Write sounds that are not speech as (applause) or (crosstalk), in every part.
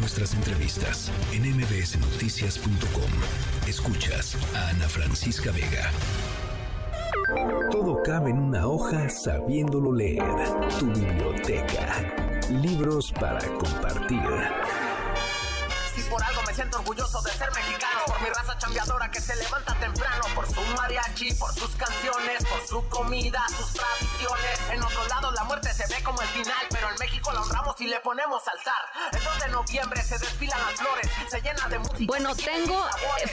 nuestras entrevistas en mbsnoticias.com. Escuchas a Ana Francisca Vega. Todo cabe en una hoja sabiéndolo leer. Tu biblioteca. Libros para compartir por algo me siento orgulloso de ser mexicano. Por mi raza chambeadora que se levanta temprano. Por su mariachi, por sus canciones, por su comida, sus tradiciones. En otro lado la muerte se ve como el final, pero en México la honramos y le ponemos alzar. El 2 de noviembre se desfilan las flores, se llena de música. Bueno, tengo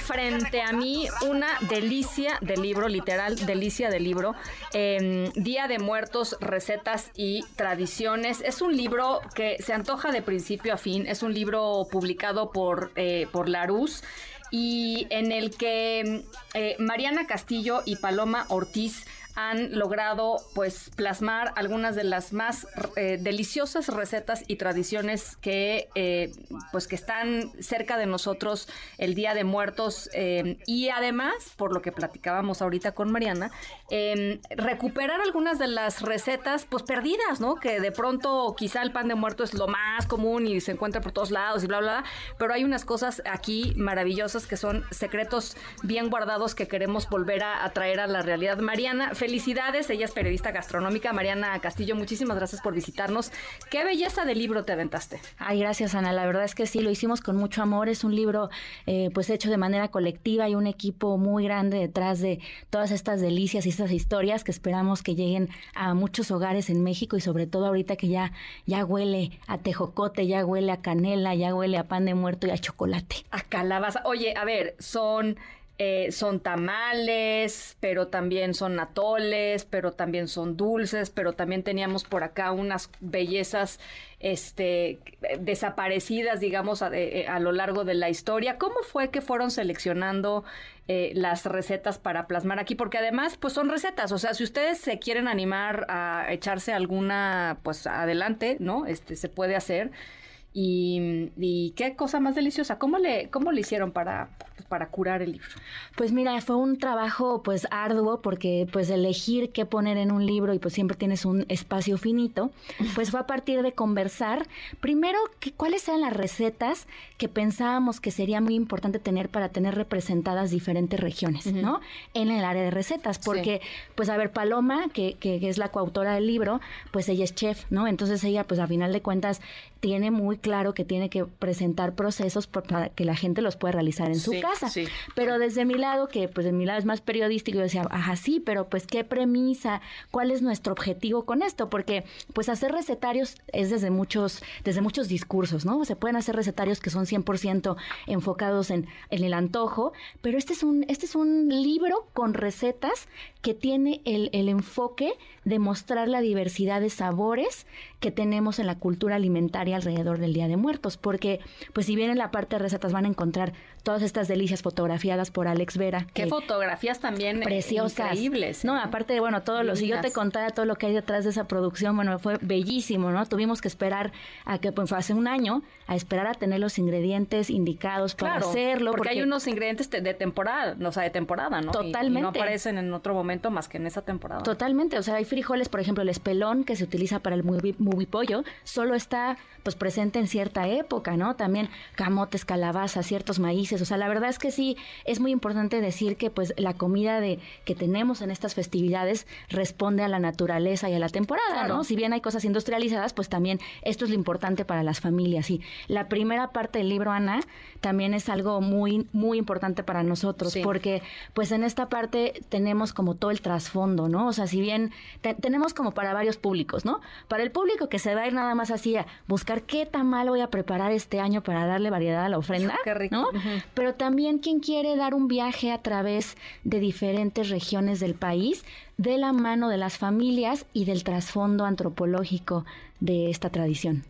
frente a mí una delicia de libro, literal, delicia de libro. Em, Día de Muertos, Recetas y Tradiciones. Es un libro que se antoja de principio a fin. Es un libro publicado por eh, por Larus y en el que eh, Mariana Castillo y Paloma Ortiz han logrado pues plasmar algunas de las más eh, deliciosas recetas y tradiciones que eh, pues que están cerca de nosotros el Día de Muertos eh, y además por lo que platicábamos ahorita con Mariana em, recuperar algunas de las recetas pues perdidas no que de pronto quizá el pan de muerto es lo más común y se encuentra por todos lados y bla bla, bla pero hay unas cosas aquí maravillosas que son secretos bien guardados que queremos volver a, traer a la realidad. Mariana felicidades. Ella es periodista gastronómica. Mariana Castillo, muchísimas gracias por visitarnos. Qué belleza de libro te aventaste. Ay, gracias, Ana. La verdad es que sí, lo hicimos con mucho amor. Es un libro eh, pues hecho de manera colectiva y un equipo muy grande detrás de todas estas delicias y estas historias que esperamos que lleguen a muchos hogares en México y sobre todo ahorita que ya, ya huele a tejocote, ya huele a canela, ya huele a pan de muerto y a chocolate. A calabaza. Oye, a ver, son eh, son tamales, pero también son atoles, pero también son dulces, pero también teníamos por acá unas bellezas este, desaparecidas, digamos, a, eh, a lo largo de la historia. ¿Cómo fue que fueron seleccionando eh, las recetas para plasmar aquí? Porque además, pues son recetas, o sea, si ustedes se quieren animar a echarse alguna, pues adelante, ¿no? Este, se puede hacer. Y, qué cosa más deliciosa. ¿Cómo le, cómo le hicieron para, para curar el libro? Pues mira, fue un trabajo pues arduo porque pues elegir qué poner en un libro y pues siempre tienes un espacio finito, pues fue a partir de conversar primero que, cuáles eran las recetas que pensábamos que sería muy importante tener para tener representadas diferentes regiones, ¿no? En el área de recetas, porque pues a ver, Paloma, que, que, que es la coautora del libro, pues ella es chef, ¿no? Entonces ella pues a final de cuentas tiene muy claro que tiene que presentar procesos para que la gente los pueda realizar en su casa. Pero desde mi lado, que pues de mi lado es más periodístico, yo decía, ajá, sí, pero pues qué premisa, cuál es nuestro objetivo con esto, porque pues hacer recetarios es desde muchos, desde muchos discursos, ¿no? Se pueden hacer recetarios que son 100% enfocados en, en el antojo, pero este es un, este es un libro con recetas que tiene el, el enfoque de mostrar la diversidad de sabores que tenemos en la cultura alimentaria alrededor del Día de Muertos, porque pues si bien en la parte de recetas van a encontrar todas estas delicias fotografiadas por Alex Vera. Qué fotografías también preciosas. Increíbles. No, aparte de, bueno, todo lo, si yo te contara todo lo que hay detrás de esa producción, bueno, fue bellísimo, ¿no? Tuvimos que esperar a que, pues fue hace un año, a esperar a tener los ingredientes indicados para hacerlo. Porque, hay unos ingredientes de temporada, o sea, de temporada, ¿no? Totalmente. Y, no aparecen en otro momento más que en esa temporada. Totalmente, o sea, hay frijoles, por ejemplo, el espelón que se utiliza para el movie, pollo, solo está pues presente en cierta época, ¿no? También camotes, calabazas, ciertos maíces, o sea, la verdad es que sí es muy importante decir que pues la comida de que tenemos en estas festividades responde a la naturaleza y a la temporada, ¿no? Si bien hay cosas industrializadas, pues también esto es lo importante para las familias y la primera parte del libro Ana también es algo muy muy importante para nosotros porque pues en esta parte tenemos como todo el trasfondo, ¿no? O sea, si bien tenemos como para varios públicos, ¿no? Para el público que se va a ir nada más así a buscar qué tan mal voy a preparar este año para darle variedad a la ofrenda, qué rico. ¿no? Pero también quien quiere dar un viaje a través de diferentes regiones del país de la mano de las familias y del trasfondo antropológico de esta tradición.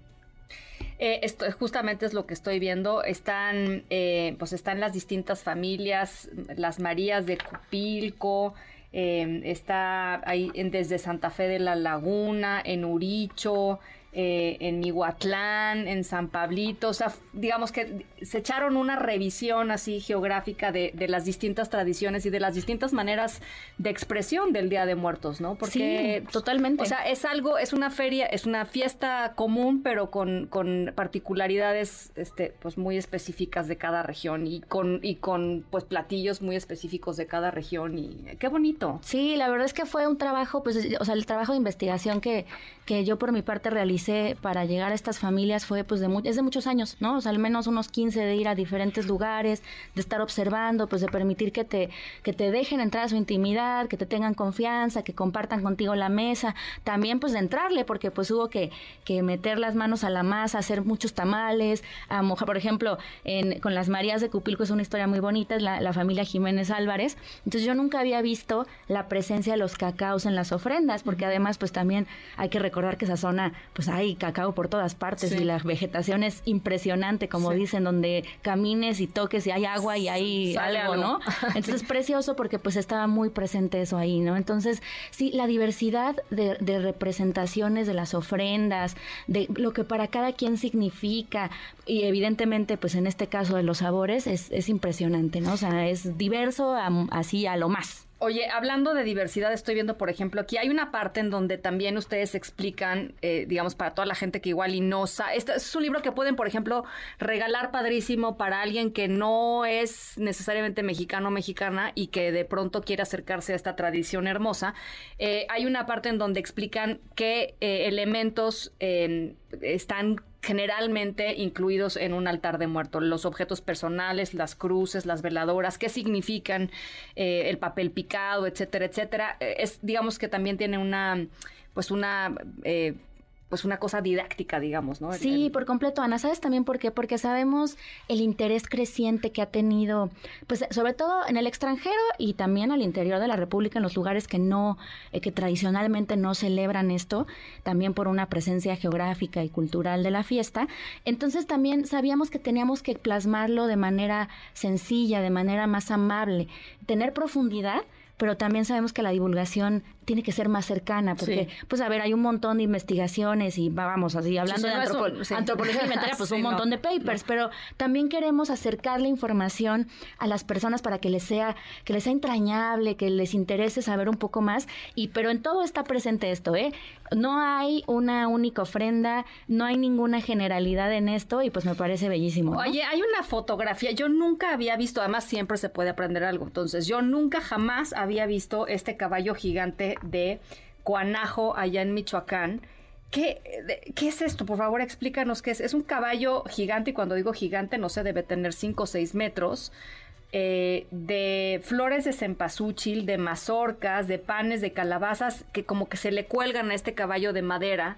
Eh, esto justamente es lo que estoy viendo. Están, eh, pues están las distintas familias, las Marías de Cupilco, eh, está ahí desde Santa Fe de la Laguna, en Uricho, eh, en Iguatlán, en San Pablito, o sea, digamos que se echaron una revisión así geográfica de, las distintas tradiciones y de las distintas maneras de expresión del Día de Muertos, ¿no? Porque, sí, totalmente. O sea, es algo, es una feria, es una fiesta común, pero con, con particularidades, este, pues muy específicas de cada región y con, y con, pues platillos muy específicos de cada región y qué bonito. Sí, la verdad es que fue un trabajo, pues, o sea, el trabajo de investigación que, que yo por mi parte realicé para llegar a estas familias fue pues de, es de muchos años, ¿no? O sea, al menos unos 15 de ir a diferentes lugares, de estar observando, pues de permitir que te, que te dejen entrar a su intimidad, que te tengan confianza, que compartan contigo la mesa, también pues de entrarle, porque pues hubo que, que meter las manos a la masa, hacer muchos tamales, a mojar, por ejemplo, en, con las Marías de Cupilco es una historia muy bonita, es la, la familia Jiménez Álvarez, entonces yo nunca había visto la presencia de los cacaos en las ofrendas, porque además pues también hay que recordar que esa zona pues hay cacao por todas partes y la vegetación es impresionante, como dicen, donde camines y toques y hay agua y hay algo, ¿no? (laughs) Entonces es precioso porque pues estaba muy presente eso ahí, ¿no? Entonces, sí, la diversidad de, representaciones de las ofrendas, de lo que para cada quien significa y evidentemente pues en este caso de los sabores es, es impresionante, ¿no? O sea, es diverso así a lo más. Oye, hablando de diversidad, estoy viendo, por ejemplo, aquí hay una parte en donde también ustedes explican, eh, digamos, para toda la gente que igual y no sabe. Este es un libro que pueden, por ejemplo, regalar padrísimo para alguien que no es necesariamente mexicano o mexicana y que de pronto quiere acercarse a esta tradición hermosa. Eh, hay una parte en donde explican qué eh, elementos están generalmente incluidos en un altar de muerto. Los objetos personales, las cruces, las veladoras, qué significan, eh, el papel picado, etcétera, etcétera. Eh, es, digamos que también tiene una, pues una eh, pues una cosa didáctica, digamos, ¿no? Sí, por completo, Ana. ¿Sabes también por qué? Porque sabemos el interés creciente que ha tenido, pues sobre todo en el extranjero y también al interior de la República, en los lugares que no, eh, que tradicionalmente no celebran esto, también por una presencia geográfica y cultural de la fiesta. Entonces también sabíamos que teníamos que plasmarlo de manera sencilla, de manera más amable, tener profundidad pero también sabemos que la divulgación tiene que ser más cercana, porque, pues, a ver, hay un montón de investigaciones y vamos, así, hablando de antropología alimentaria, pues (laughs) un montón de papers, pero también queremos acercar la información a las personas para que les sea, que les sea entrañable, que les interese saber un poco más, y pero en todo está presente esto, ¿eh? No hay una única ofrenda, no hay ninguna generalidad en esto, y pues me parece bellísimo. Oye, hay una fotografía, yo nunca había visto, además siempre se puede aprender algo, entonces yo nunca jamás había visto este caballo gigante de Cuanajo, allá en Michoacán. ¿Qué, ¿Qué, es esto? Por favor, explícanos qué es. Es un caballo gigante y cuando digo gigante, no sé, debe tener 5 o 6 metros. Eh, de flores de cempasúchil, de mazorcas, de panes, de calabazas, que como que se le cuelgan a este caballo de madera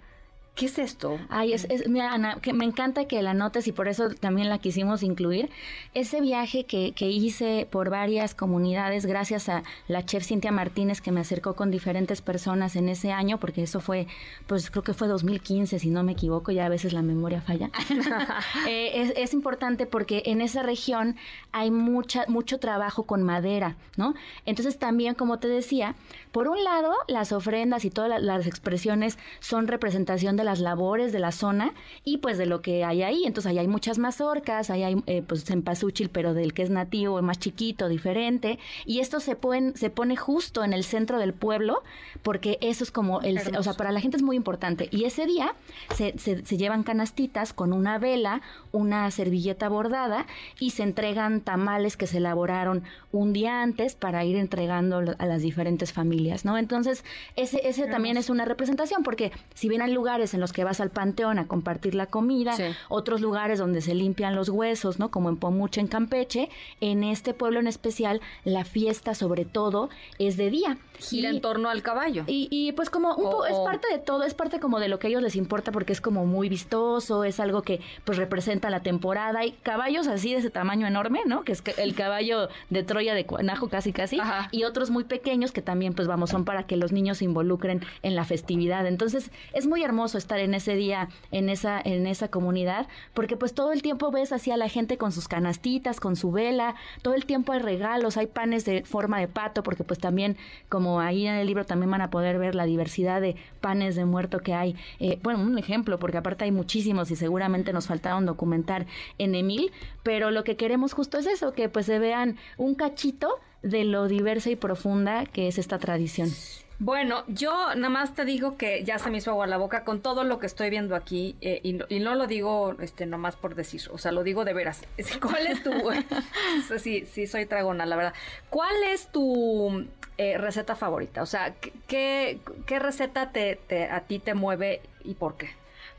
¿Qué es esto? Ay, es, es mira, Ana, que me encanta que la notes y por eso también la quisimos incluir. Ese viaje que, que hice por varias comunidades, gracias a la chef Cintia Martínez, que me acercó con diferentes personas en ese año, porque eso fue, pues creo que fue 2015, si no me equivoco, ya a veces la memoria falla. (laughs) (laughs) Eh, es, es, importante porque en esa región hay mucha, mucho trabajo con madera, ¿no? Entonces también, como te decía, por un lado, las ofrendas y todas las expresiones son representación de las labores de la zona y pues de lo que hay ahí. Entonces ahí hay muchas mazorcas, ahí hay eh, pues cempasúchil, pero del que es nativo, más chiquito, diferente. Y esto se, pueden, se pone justo en el centro del pueblo porque eso es como, el, o sea, para la gente es muy importante. Y ese día se, se, se llevan canastitas con una vela, una servilleta bordada y se entregan tamales que se elaboraron un día antes para ir entregando a las diferentes familias, ¿no? Entonces, ese, ese también es una representación porque si bien hay lugares en los que vas al panteón a compartir la comida, otros lugares donde se limpian los huesos, ¿no? Como en Pomuche, en Campeche, en este pueblo en especial, la fiesta sobre todo es de día. Gira en torno al caballo. Y, pues como es parte de todo, es parte como de lo que a ellos les importa porque es como muy vistoso, es algo que pues representa la temporada. Hay caballos así de ese tamaño enorme, ¿no? Que es el caballo de Troya de Cuanajo casi casi. Y otros muy pequeños que también pues vamos son para que los niños se involucren en la festividad. Entonces es muy hermoso estar en ese día en esa en esa comunidad, porque pues todo el tiempo ves así a la gente con sus canastitas, con su vela, todo el tiempo hay regalos, hay panes de forma de pato, porque pues también como ahí en el libro también van a poder ver la diversidad de panes de muerto que hay. Eh, bueno, un ejemplo, porque aparte hay muchísimos y seguramente nos faltaron documentar en Emil, pero lo que queremos justo es eso, que pues se vean un cachito de lo diversa y profunda que es esta tradición. Bueno, yo nada más te digo que ya se me hizo agua la boca con todo lo que estoy viendo aquí eh, y, no, y, no, lo digo este nomás por decir, o sea, lo digo de veras. (laughs) ¿Cuál es tu... (laughs) sí, sí, soy tragona, la verdad. ¿Cuál es tu eh, receta favorita? O sea, ¿qué, qué receta te, te, a ti te mueve y por qué?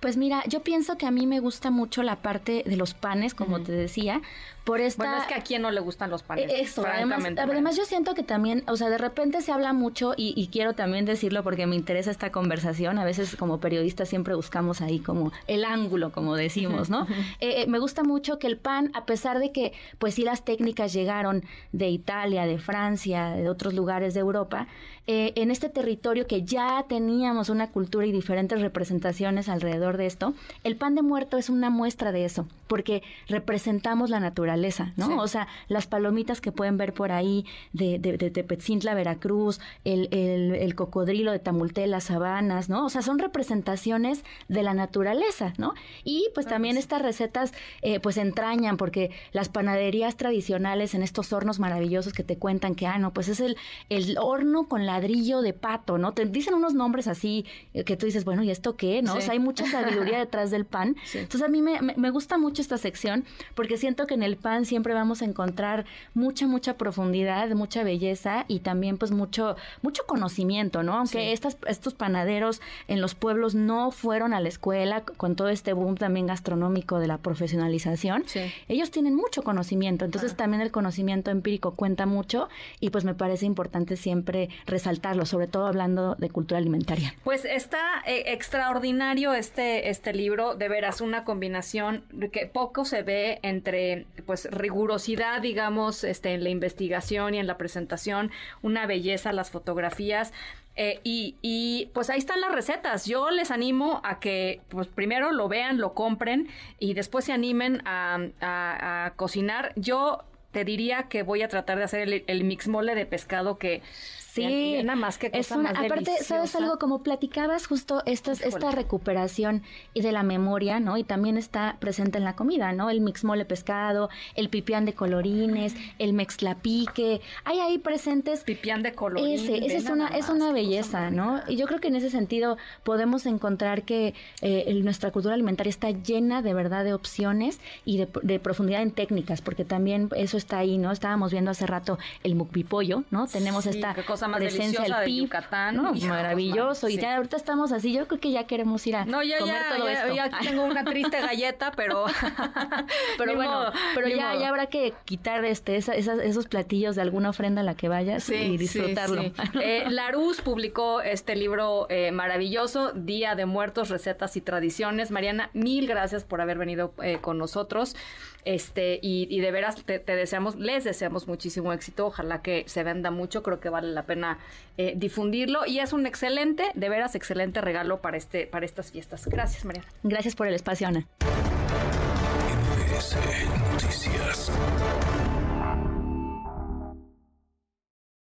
Pues mira, yo pienso que a mí me gusta mucho la parte de los panes, como uh -huh. te decía, por esta... Bueno, es que a quién no le gustan los panes. Eso, además, además yo siento que también, o sea, de repente se habla mucho y, y, quiero también decirlo porque me interesa esta conversación. A veces como periodistas siempre buscamos ahí como el ángulo, como decimos, ¿no? eh, me gusta mucho que el pan, a pesar de que pues sí las técnicas llegaron de Italia, de Francia, de otros lugares de Europa, eh, en este territorio que ya teníamos una cultura y diferentes representaciones alrededor de esto, el pan de muerto es una muestra de eso, porque representamos la naturaleza, ¿no? Sí. O sea, las palomitas que pueden ver por ahí de, de, de Tepetzintla, Veracruz, el, el, el, cocodrilo de Tamulté, las sabanas, ¿no? O sea, son representaciones de la naturaleza, ¿no? Y pues también estas recetas eh, pues entrañan, porque las panaderías tradicionales en estos hornos maravillosos que te cuentan que, ah, no, pues es el, el horno con ladrillo de pato, ¿no? Te dicen unos nombres así eh, que tú dices, bueno, ¿y esto qué? ¿No? Sí. O sea, hay mucha sabiduría (laughs) detrás del pan. Sí. Entonces a mí me, me, gusta mucho esta sección porque siento que en el pan siempre vamos a encontrar mucha, mucha profundidad, mucha belleza y también pues mucho, mucho conocimiento, ¿no? Aunque sí. estas, estos panaderos en los pueblos no fueron a la escuela con todo este boom también gastronómico de la profesionalización, ellos tienen mucho conocimiento, entonces ah. también el conocimiento empírico cuenta mucho y pues me parece importante siempre resaltarlo, sobre todo hablando de cultura alimentaria. Pues está eh, extraordinario este, este libro, de veras una combinación que poco se ve entre pues rigurosidad, digamos, este, en la investigación y en la presentación, una belleza, las fotografías. Eh, y, y, pues ahí están las recetas. Yo les animo a que pues primero lo vean, lo compren y después se animen a, a, a cocinar. Yo te diría que voy a tratar de hacer el, el mix mole de pescado que Sí, nada más que cosa es una, más aparte, deliciosa. ¿sabes algo? Como platicabas justo esta, esta recuperación y de la memoria, ¿no? Y también está presente en la comida, ¿no? El mix mole pescado, el pipián de colorines, el mextlapique, hay ahí presentes. Pipián de colorines. Ese, ese es una, es una belleza, ¿no? Y yo creo que en ese sentido podemos encontrar que eh, nuestra cultura alimentaria está llena de verdad de opciones y de, de, profundidad en técnicas, porque también eso está ahí, ¿no? Estábamos viendo hace rato el mukbipollo, ¿no? Tenemos sí, esta cosa más presencia del PIB, de Yucatán. ¿no? Maravilloso. Sí. Y ya ahorita estamos así, yo creo que ya queremos ir a no, ya, comer ya, todo ya, esto. Ya aquí tengo una triste (laughs) galleta, pero (laughs) pero bueno, modo, pero ya, ya, habrá que quitar este esa, esas, esos platillos de alguna ofrenda a la que vayas sí, y disfrutarlo. Sí, eh, (laughs) Larus publicó este libro eh, maravilloso, Día de Muertos, Recetas y Tradiciones. Mariana, mil gracias por haber venido eh, con nosotros. Este, y, y de veras te, te, les deseamos muchísimo éxito. Ojalá que se venda mucho. Creo que vale la pena eh, difundirlo. Y es un excelente, de veras, excelente regalo para, este, para estas fiestas. Gracias, Mariana. Gracias por el espacio, Ana.